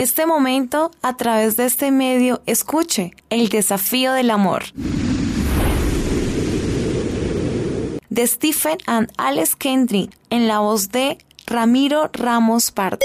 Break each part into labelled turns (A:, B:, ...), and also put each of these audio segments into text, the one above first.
A: este momento, a través de este medio, escuche el desafío del amor. De Stephen and Alex Kendrick, en la voz de Ramiro Ramos Pardo.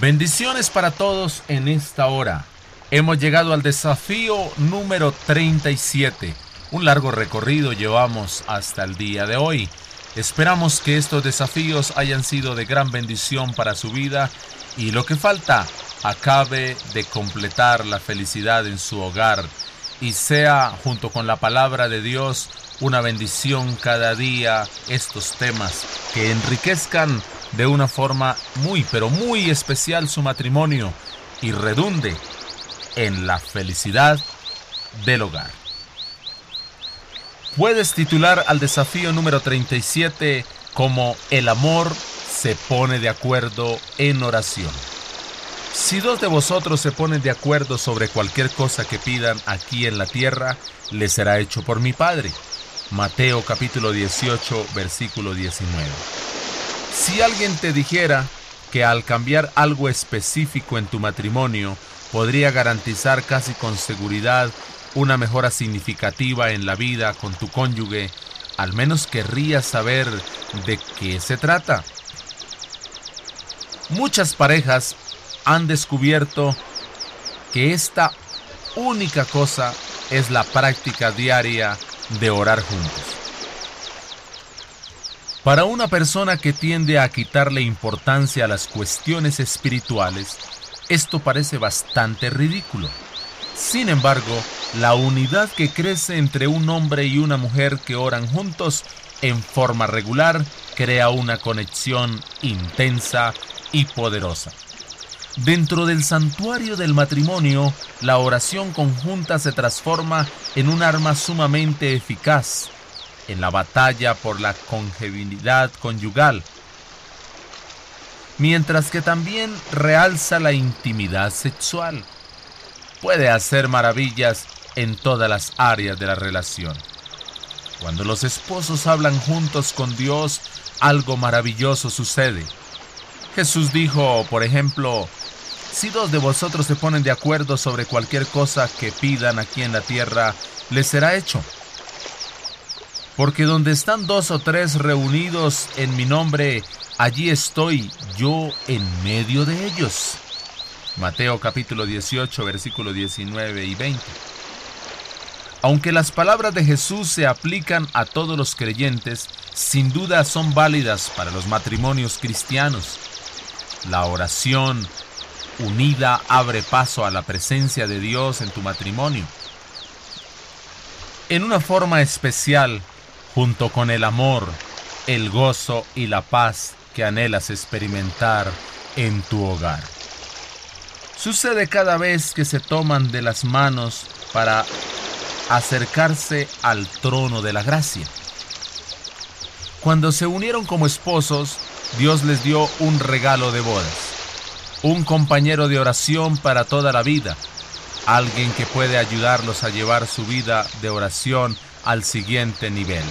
B: Bendiciones para todos en esta hora. Hemos llegado al desafío número 37. Un largo recorrido llevamos hasta el día de hoy. Esperamos que estos desafíos hayan sido de gran bendición para su vida y lo que falta acabe de completar la felicidad en su hogar y sea junto con la palabra de Dios una bendición cada día estos temas que enriquezcan de una forma muy, pero muy especial su matrimonio y redunde en la felicidad del hogar. Puedes titular al desafío número 37 como El amor se pone de acuerdo en oración. Si dos de vosotros se ponen de acuerdo sobre cualquier cosa que pidan aquí en la tierra, les será hecho por mi Padre. Mateo capítulo 18, versículo 19. Si alguien te dijera que al cambiar algo específico en tu matrimonio podría garantizar casi con seguridad una mejora significativa en la vida con tu cónyuge, al menos querrías saber de qué se trata. Muchas parejas han descubierto que esta única cosa es la práctica diaria de orar juntos. Para una persona que tiende a quitarle importancia a las cuestiones espirituales, esto parece bastante ridículo. Sin embargo, la unidad que crece entre un hombre y una mujer que oran juntos en forma regular crea una conexión intensa y poderosa. Dentro del santuario del matrimonio, la oración conjunta se transforma en un arma sumamente eficaz en la batalla por la congebilidad conyugal, mientras que también realza la intimidad sexual. Puede hacer maravillas en todas las áreas de la relación. Cuando los esposos hablan juntos con Dios, algo maravilloso sucede. Jesús dijo, por ejemplo, si dos de vosotros se ponen de acuerdo sobre cualquier cosa que pidan aquí en la tierra, les será hecho. Porque donde están dos o tres reunidos en mi nombre, allí estoy yo en medio de ellos. Mateo capítulo 18, versículo 19 y 20. Aunque las palabras de Jesús se aplican a todos los creyentes, sin duda son válidas para los matrimonios cristianos. La oración unida abre paso a la presencia de Dios en tu matrimonio. En una forma especial, junto con el amor, el gozo y la paz que anhelas experimentar en tu hogar. Sucede cada vez que se toman de las manos para acercarse al trono de la gracia. Cuando se unieron como esposos, Dios les dio un regalo de bodas, un compañero de oración para toda la vida, alguien que puede ayudarlos a llevar su vida de oración al siguiente nivel.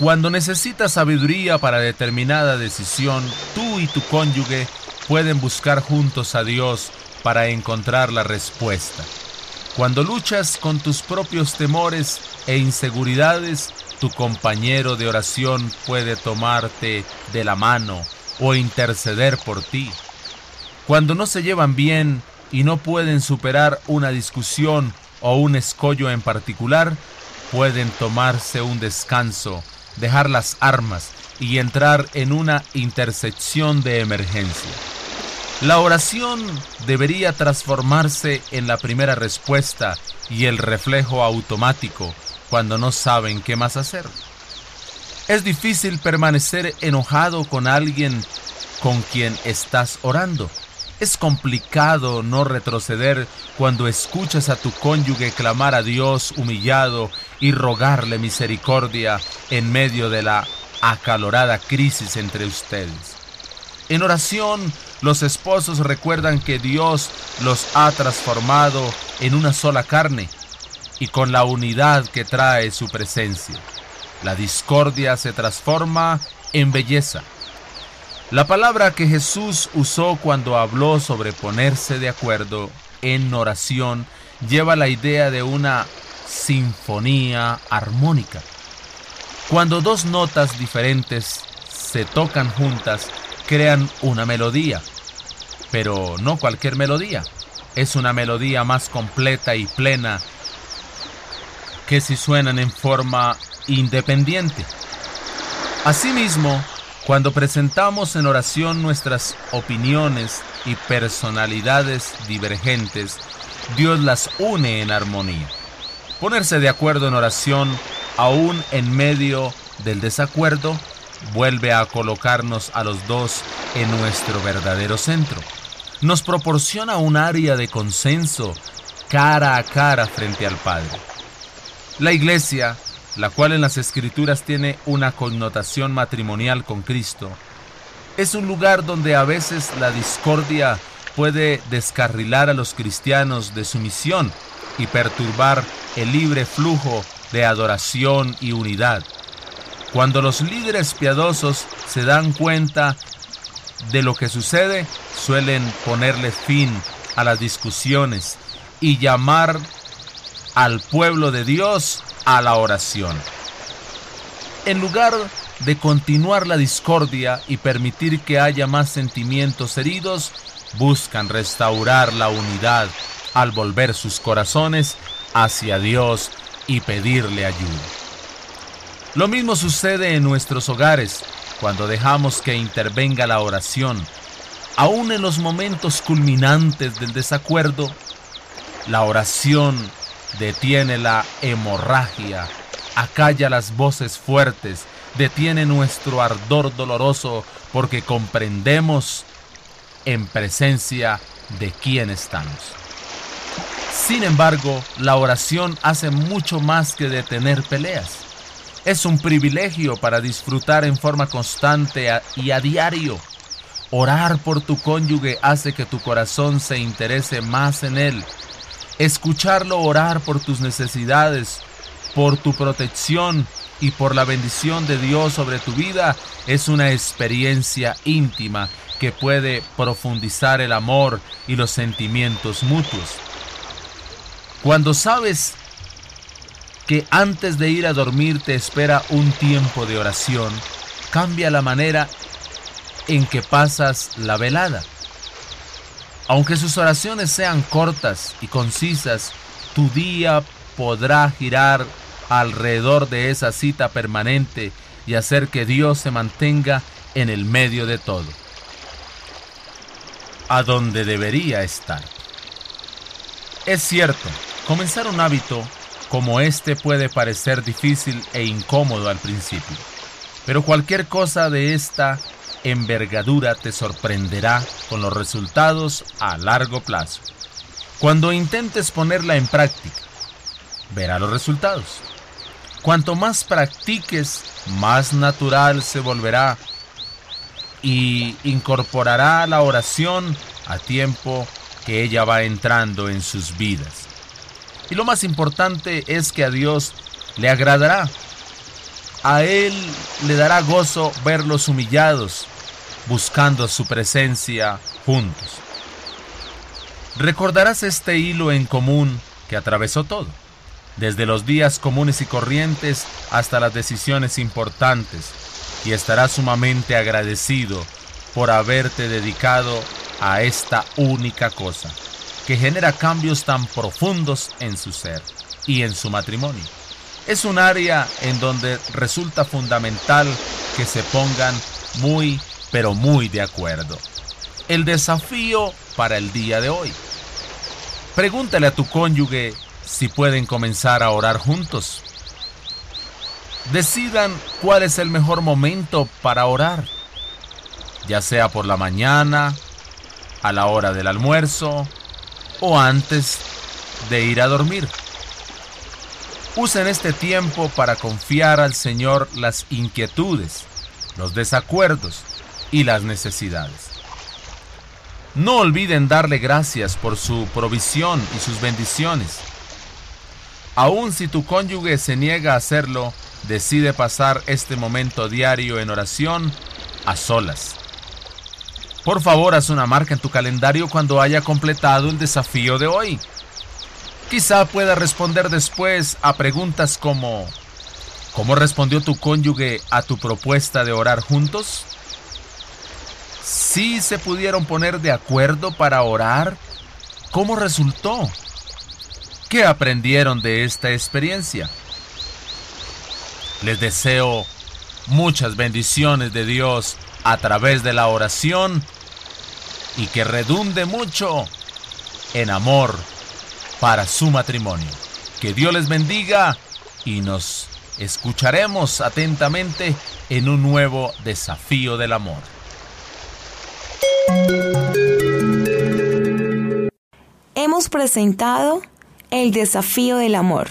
B: Cuando necesitas sabiduría para determinada decisión, tú y tu cónyuge pueden buscar juntos a Dios para encontrar la respuesta. Cuando luchas con tus propios temores e inseguridades, tu compañero de oración puede tomarte de la mano o interceder por ti. Cuando no se llevan bien y no pueden superar una discusión o un escollo en particular, pueden tomarse un descanso, dejar las armas y entrar en una intersección de emergencia. La oración debería transformarse en la primera respuesta y el reflejo automático cuando no saben qué más hacer. Es difícil permanecer enojado con alguien con quien estás orando es complicado no retroceder cuando escuchas a tu cónyuge clamar a Dios humillado y rogarle misericordia en medio de la acalorada crisis entre ustedes. En oración, los esposos recuerdan que Dios los ha transformado en una sola carne y con la unidad que trae su presencia. la discordia se transforma en belleza. La palabra que Jesús usó cuando habló sobre ponerse de acuerdo en oración lleva la idea de una sinfonía armónica. Cuando dos notas diferentes se tocan juntas, crean una melodía. Pero no cualquier melodía. Es una melodía más completa y plena que si suenan en forma independiente. Asimismo, cuando presentamos en oración nuestras opiniones y personalidades divergentes, Dios las une en armonía. Ponerse de acuerdo en oración, aún en medio del desacuerdo, vuelve a colocarnos a los dos en nuestro verdadero centro. Nos proporciona un área de consenso cara a cara frente al Padre. La iglesia la cual en las escrituras tiene una connotación matrimonial con Cristo, es un lugar donde a veces la discordia puede descarrilar a los cristianos de su misión y perturbar el libre flujo de adoración y unidad. Cuando los líderes piadosos se dan cuenta de lo que sucede, suelen ponerle fin a las discusiones y llamar al pueblo de Dios a la oración. En lugar de continuar la discordia y permitir que haya más sentimientos heridos, buscan restaurar la unidad al volver sus corazones hacia Dios y pedirle ayuda. Lo mismo sucede en nuestros hogares cuando dejamos que intervenga la oración. Aún en los momentos culminantes del desacuerdo, la oración detiene la hemorragia, acalla las voces fuertes, detiene nuestro ardor doloroso porque comprendemos en presencia de quién estamos. Sin embargo, la oración hace mucho más que detener peleas. Es un privilegio para disfrutar en forma constante y a diario. Orar por tu cónyuge hace que tu corazón se interese más en él escucharlo orar por tus necesidades, por tu protección y por la bendición de Dios sobre tu vida es una experiencia íntima que puede profundizar el amor y los sentimientos mutuos. Cuando sabes que antes de ir a dormir te espera un tiempo de oración, cambia la manera en que pasas la velada. Aunque sus oraciones sean cortas y concisas, tu día podrá girar alrededor de esa cita permanente y hacer que Dios se mantenga en el medio de todo, a donde debería estar. Es cierto, comenzar un hábito como este puede parecer difícil e incómodo al principio, pero cualquier cosa de esta envergadura te sorprenderá con los resultados a largo plazo. Cuando intentes ponerla en práctica, verá los resultados. Cuanto más practiques, más natural se volverá y incorporará la oración a tiempo que ella va entrando en sus vidas. Y lo más importante es que a Dios le agradará. A Él le dará gozo verlos humillados, buscando su presencia juntos. Recordarás este hilo en común que atravesó todo, desde los días comunes y corrientes hasta las decisiones importantes, y estarás sumamente agradecido por haberte dedicado a esta única cosa, que genera cambios tan profundos en su ser y en su matrimonio. Es un área en donde resulta fundamental que se pongan muy pero muy de acuerdo. El desafío para el día de hoy. Pregúntale a tu cónyuge si pueden comenzar a orar juntos. Decidan cuál es el mejor momento para orar, ya sea por la mañana, a la hora del almuerzo o antes de ir a dormir. Usen este tiempo para confiar al Señor las inquietudes, los desacuerdos y las necesidades. No olviden darle gracias por su provisión y sus bendiciones. Aun si tu cónyuge se niega a hacerlo, decide pasar este momento diario en oración a solas. Por favor, haz una marca en tu calendario cuando haya completado el desafío de hoy. Quizá pueda responder después a preguntas como ¿Cómo respondió tu cónyuge a tu propuesta de orar juntos? ¿Sí se pudieron poner de acuerdo para orar? ¿Cómo resultó? ¿Qué aprendieron de esta experiencia? Les deseo muchas bendiciones de Dios a través de la oración y que redunde mucho en amor para su matrimonio. Que Dios les bendiga y nos escucharemos atentamente en un nuevo desafío del amor.
A: Hemos presentado el desafío del amor.